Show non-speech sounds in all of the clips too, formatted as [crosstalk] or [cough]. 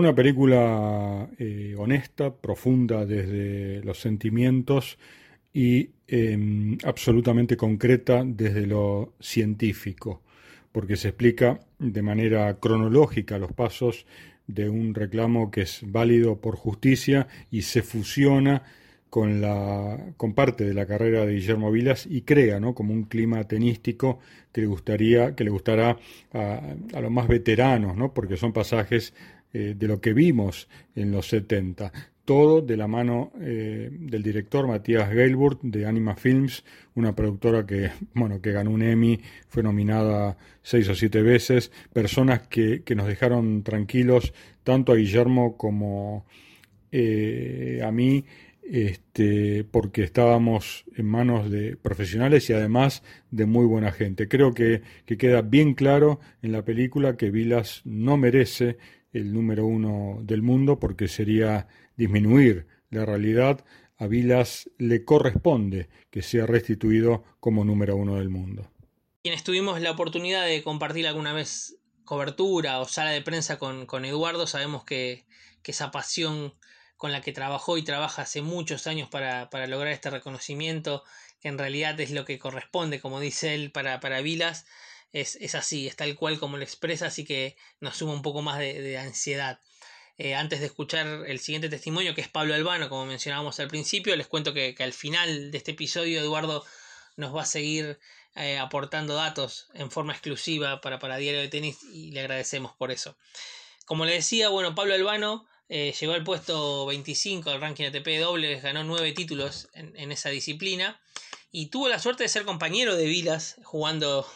Una película eh, honesta, profunda desde los sentimientos y em, absolutamente concreta desde lo científico, porque se explica de manera cronológica los pasos de un reclamo que es válido por justicia y se fusiona con, la, con parte de la carrera de Guillermo Vilas y crea ¿no? como un clima tenístico que le gustaría, que le gustará a, a los más veteranos, ¿no? porque son pasajes eh, de lo que vimos en los 70. Todo de la mano eh, del director Matías Gailburt de Anima Films, una productora que, [laughs] bueno, que ganó un Emmy, fue nominada seis o siete veces, personas que, que nos dejaron tranquilos tanto a Guillermo como eh, a mí este, porque estábamos en manos de profesionales y además de muy buena gente. Creo que, que, queda bien claro en la película que Vilas no merece el número uno del mundo porque sería disminuir la realidad. A Vilas le corresponde que sea restituido como número uno del mundo. Quienes tuvimos la oportunidad de compartir alguna vez cobertura o sala de prensa con, con Eduardo, sabemos que, que, esa pasión con la que trabajó y trabaja hace muchos años para, para, lograr este reconocimiento, que en realidad es lo que corresponde, como dice él, para, para Vilas, es, es, así, es tal cual como lo expresa, así que nos suma un poco más de, de ansiedad. Eh, antes de escuchar el siguiente testimonio, que es Pablo Albano, como mencionábamos al principio, les cuento que, que al final de este episodio Eduardo nos va a seguir eh, aportando datos en forma exclusiva para, para Diario de Tenis y le agradecemos por eso. Como le decía, bueno, Pablo Albano eh, llegó al puesto 25 del ranking ATP dobles, ganó nueve títulos en, en, esa disciplina y tuvo la suerte de ser compañero de Vilas jugando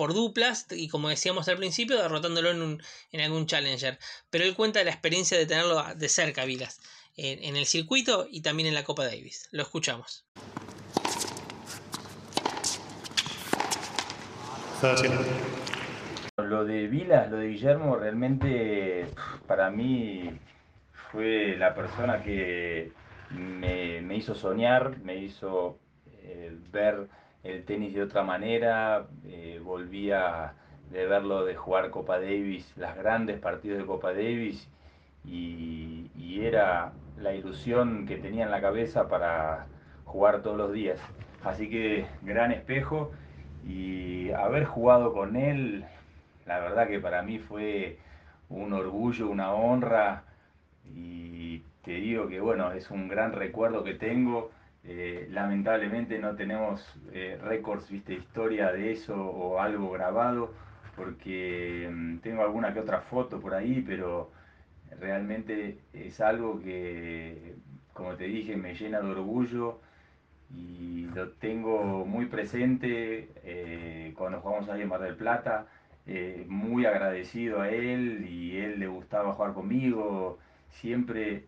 por duplas y como decíamos al principio derrotándolo en, un, en algún challenger. Pero él cuenta la experiencia de tenerlo de cerca, Vilas, en, en el circuito y también en la Copa Davis. Lo escuchamos. Lo de Vilas, lo de Guillermo, realmente para mí fue la persona que me, me hizo soñar, me hizo eh, ver el tenis de otra manera, eh, volvía de verlo de jugar Copa Davis, las grandes partidos de Copa Davis, y, y, era la ilusión que tenía en la cabeza para jugar todos los días. Así que gran espejo y haber jugado con él, la verdad que para mí fue un orgullo, una honra y te digo que bueno, es un gran recuerdo que tengo eh, lamentablemente no tenemos eh, récords, viste, historia de eso o algo grabado, porque mm, tengo alguna que otra foto por ahí, pero realmente es algo que, como te dije, me llena de orgullo y lo tengo muy presente eh, cuando jugamos ahí en Mar del Plata, muy agradecido a él y él le gustaba jugar conmigo, siempre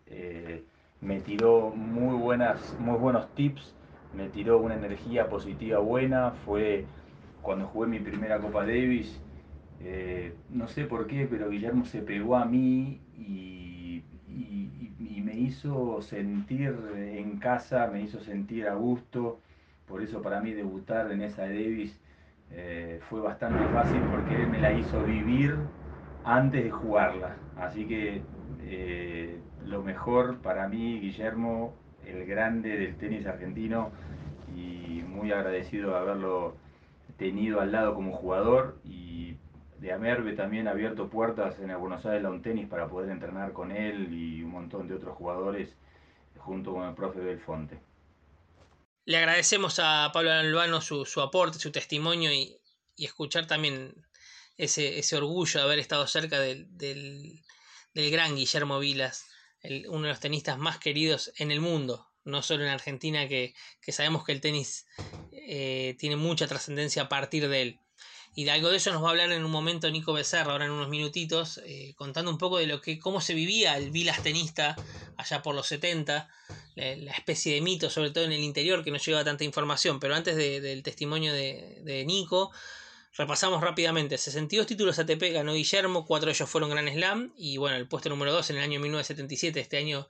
me tiró muy, buenas, muy buenos tips, me tiró una energía positiva buena, fue cuando jugué mi primera Copa Davis, eh, no sé por qué, pero Guillermo se pegó a mí y, me hizo sentir en casa, me hizo sentir a gusto, por eso para mí debutar en esa Davis eh, fue bastante fácil porque él me la hizo vivir antes de jugarla, así que eh, lo mejor para mí, Guillermo, el grande del tenis argentino y muy agradecido de haberlo tenido al lado como jugador y de haberme también abierto puertas en el Buenos Aires Lawn Tennis para poder entrenar con él y un montón de otros jugadores junto con el profe Belfonte. Le agradecemos a Pablo Albano su, su aporte, su testimonio y, escuchar también ese, ese orgullo de haber estado cerca del, del gran Guillermo Vilas uno de los tenistas más queridos en el mundo, no solo en Argentina, que, que sabemos que el tenis eh, tiene mucha trascendencia a partir de él. Y de algo de eso nos va a hablar en un momento Nico Becerra, ahora en unos minutitos, eh, contando un poco de lo que, cómo se vivía el Vilas tenista allá por los 70, la, especie de mito, sobre todo en el interior, que no lleva tanta información. Pero antes de, del testimonio de, de Nico, Repasamos rápidamente, 62 títulos ATP ganó Guillermo, cuatro de ellos fueron Grand Slam y bueno, el puesto número 2 en el año 1977, este año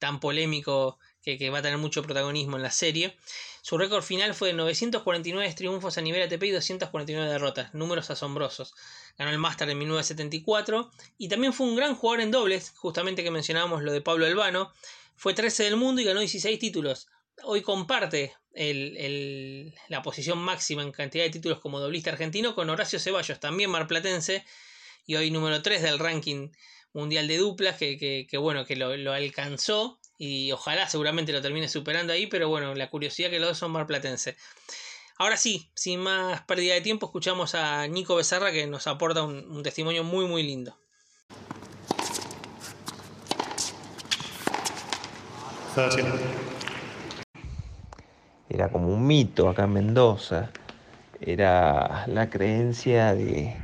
tan polémico que, va a tener mucho protagonismo en la serie. Su récord final fue de 949 triunfos a nivel ATP y 249 derrotas, números asombrosos. Ganó el Master en 1974 y también fue un gran jugador en dobles, justamente que mencionábamos lo de Pablo Albano. Fue 13 del mundo y ganó 16 títulos. Hoy comparte la posición máxima en cantidad de títulos como doblista argentino con Horacio Ceballos, también marplatense, y hoy número 3 del ranking mundial de duplas, que, bueno, que lo, alcanzó y ojalá seguramente lo termine superando ahí, pero bueno, la curiosidad que los dos son marplatense. Ahora sí, sin más pérdida de tiempo, escuchamos a Nico Becerra que nos aporta un, testimonio muy muy lindo. Era como un mito acá en Mendoza. Era la creencia de,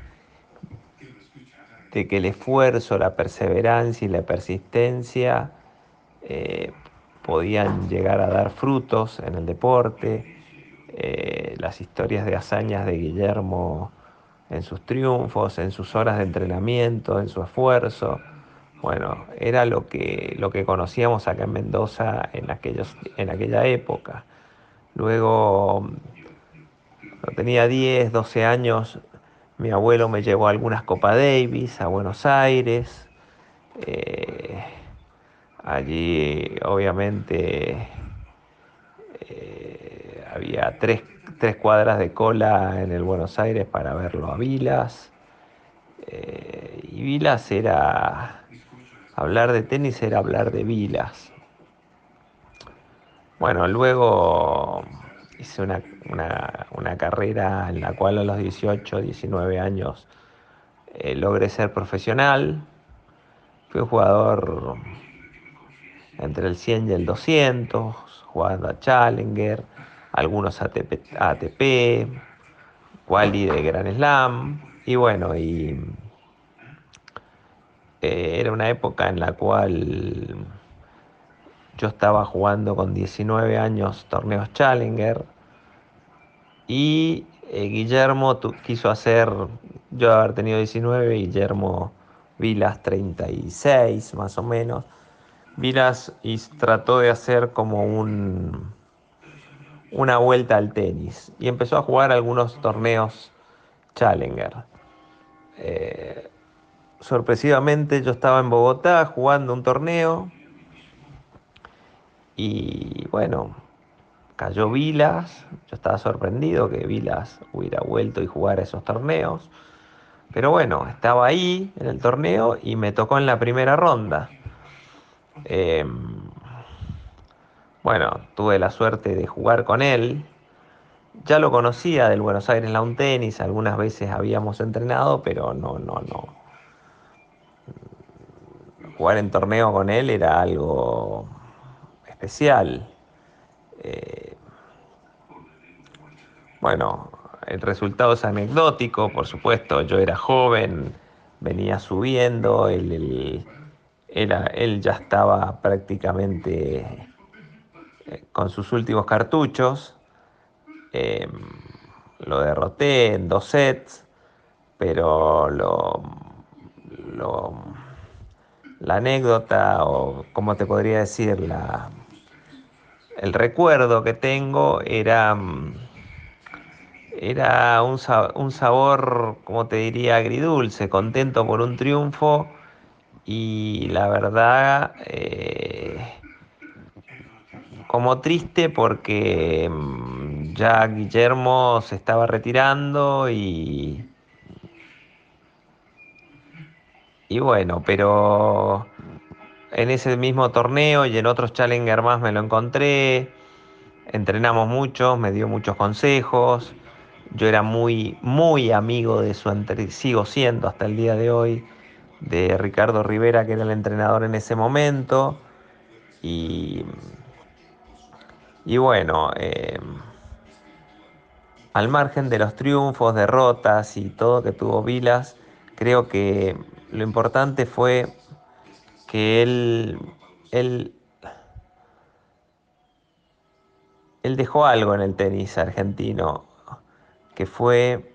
de que el esfuerzo, la perseverancia y la persistencia eh, podían llegar a dar frutos en el deporte, eh, las historias de hazañas de Guillermo en sus triunfos, en sus horas de entrenamiento, en su esfuerzo. Bueno, era lo que, lo que conocíamos acá en Mendoza en, aquellos, en aquella época. Luego, cuando tenía 10, 12 años, mi abuelo me llevó a algunas Copa Davis a Buenos Aires. Eh, allí obviamente eh, había tres, cuadras de cola en el Buenos Aires para verlo a Vilas. Eh, y Vilas era, hablar de tenis era hablar de Vilas. Bueno, luego hice una, carrera en la cual a los 18, 19 años eh, logré ser profesional. Fui jugador entre el 100 y el 200, jugando a Challenger, algunos ATP, ATP quali de Gran Slam. Y bueno, y eh, era una época en la cual yo estaba jugando con 19 años torneos Challenger y eh, Guillermo quiso hacer, yo haber tenido 19, Guillermo Vilas 36 más o menos. Vilas y trató de hacer como un, una vuelta al tenis y empezó a jugar algunos torneos Challenger. Eh, sorpresivamente yo estaba en Bogotá jugando un torneo y bueno, cayó Vilas, yo estaba sorprendido que Vilas hubiera vuelto y jugar esos torneos, pero bueno, estaba ahí en el torneo y me tocó en la primera ronda. Em, bueno, tuve la suerte de jugar con él. Ya lo conocía del Buenos Aires Lawn Tennis, algunas veces habíamos entrenado, pero no, no, no. Jugar en torneo con él era algo especial. Eh, bueno, el resultado es anecdótico, por supuesto, yo era joven, venía subiendo, él, él ya estaba prácticamente eh, con sus últimos cartuchos, em, lo derroté en dos sets, pero lo, la anécdota, o como te podría decir, la, el recuerdo que tengo era, mm, era un, sabor, como te diría, agridulce, contento por un triunfo y la verdad eh, como triste porque mm, ya Guillermo se estaba retirando y, y bueno, pero en ese mismo torneo y en otros Challenger más me lo encontré. Entrenamos mucho, me dio muchos consejos. Yo era muy, muy amigo de su sigo siendo hasta el día de hoy, de Ricardo Rivera, que era el entrenador en ese momento. Y, y bueno, eh, al margen de los triunfos, derrotas y todo que tuvo Vilas, creo que lo importante fue que él, él, él dejó algo en el tenis argentino, que fue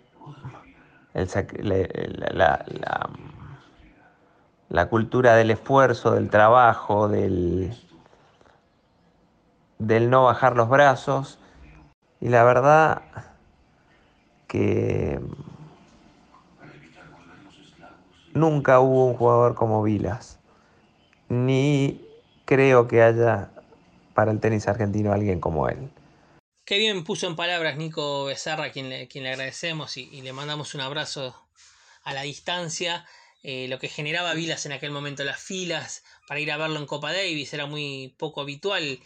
la, la, cultura del esfuerzo, del trabajo, del, del no bajar los brazos. Y la verdad que nunca hubo un jugador como Vilas. Ni creo que haya para el tenis argentino alguien como él. Qué bien puso en palabras Nico Becerra, quien le, quien le agradecemos y, le mandamos un abrazo a la distancia. Eh, lo que generaba Vilas en aquel momento, las filas para ir a verlo en Copa Davis, era muy poco habitual.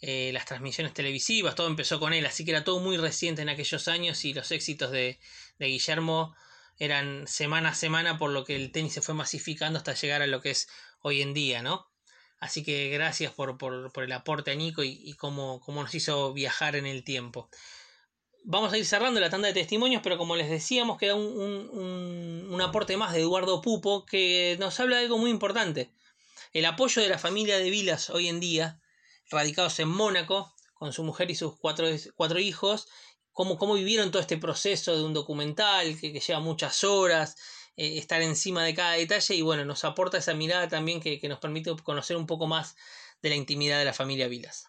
Eh, las transmisiones televisivas, todo empezó con él, así que era todo muy reciente en aquellos años y los éxitos de, de Guillermo eran semana a semana, por lo que el tenis se fue masificando hasta llegar a lo que es hoy en día, ¿no? Así que gracias por, el aporte a Nico y, cómo, nos hizo viajar en el tiempo. Vamos a ir cerrando la tanda de testimonios, pero como les decíamos, queda un, un, aporte más de Eduardo Pupo que nos habla de algo muy importante. El apoyo de la familia de Vilas hoy en día, radicados en Mónaco, con su mujer y sus cuatro, cuatro hijos, cómo, cómo vivieron todo este proceso de un documental que, que lleva muchas horas, eh, estar encima de cada detalle y bueno, nos aporta esa mirada también que, nos permite conocer un poco más de la intimidad de la familia Vilas.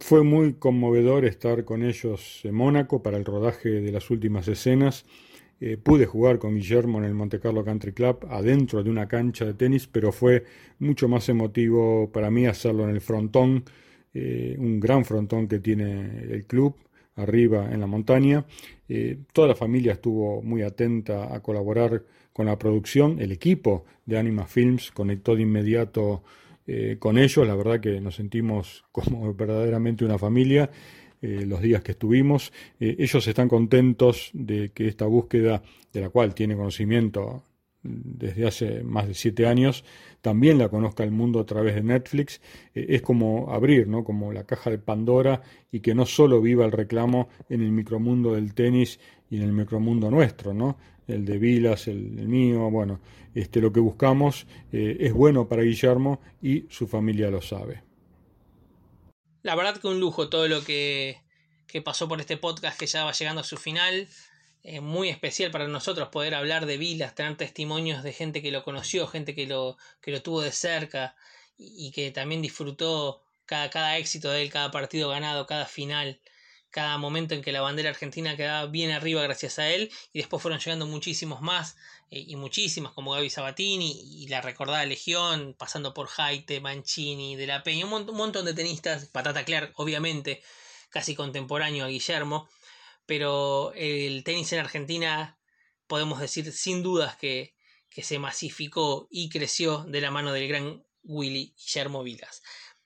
Fue muy conmovedor estar con ellos en Mónaco para el rodaje de las últimas escenas. Eh, pude jugar con Guillermo en el Monte Carlo Country Club adentro de una cancha de tenis, pero fue mucho más emotivo para mí hacerlo en el frontón eh, un gran frontón que tiene el club arriba en la montaña. Eh, toda la familia estuvo muy atenta a colaborar con la producción. El equipo de Anima Films conectó de inmediato eh, con ellos. La verdad que nos sentimos como [laughs] verdaderamente una familia. Los días que estuvimos. ellos están contentos de que esta búsqueda, de la cual tiene conocimiento desde hace más de siete años, también la conozca el mundo a través de Netflix, eh, es como abrir, ¿no? Como la caja de Pandora y que no solo viva el reclamo en el micromundo del tenis y en el micromundo nuestro, ¿no? El de Vilas, el, mío, bueno, este, lo que buscamos eh, es bueno para Guillermo y su familia lo sabe. La verdad que un lujo todo lo que, que pasó por este podcast que ya va llegando a su final. Es muy especial para nosotros poder hablar de Vilas, tener testimonios de gente que lo conoció, gente que lo, que lo tuvo de cerca y, que también disfrutó cada, cada éxito de él, cada partido ganado, cada final, cada momento en que la bandera argentina quedaba bien arriba gracias a él y después fueron llegando muchísimos más eh, y muchísimas como Gaby Sabatini y la recordada Legión, pasando por Jaite, Mancini, De La Peña, un, montón de tenistas, Patata Clark obviamente, casi contemporáneo a Guillermo pero el tenis en Argentina podemos decir sin dudas que, se masificó y creció de la mano del gran Willy Guillermo Vilas.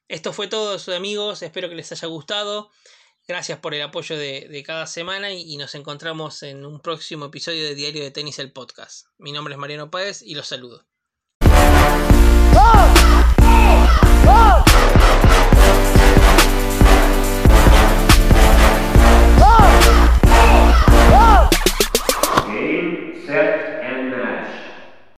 Esto fue todo, amigos, espero que les haya gustado. Gracias por el apoyo de, cada semana y, y, nos encontramos en un próximo episodio de Diario de Tenis el Podcast. Mi nombre es Mariano Páez y los saludo.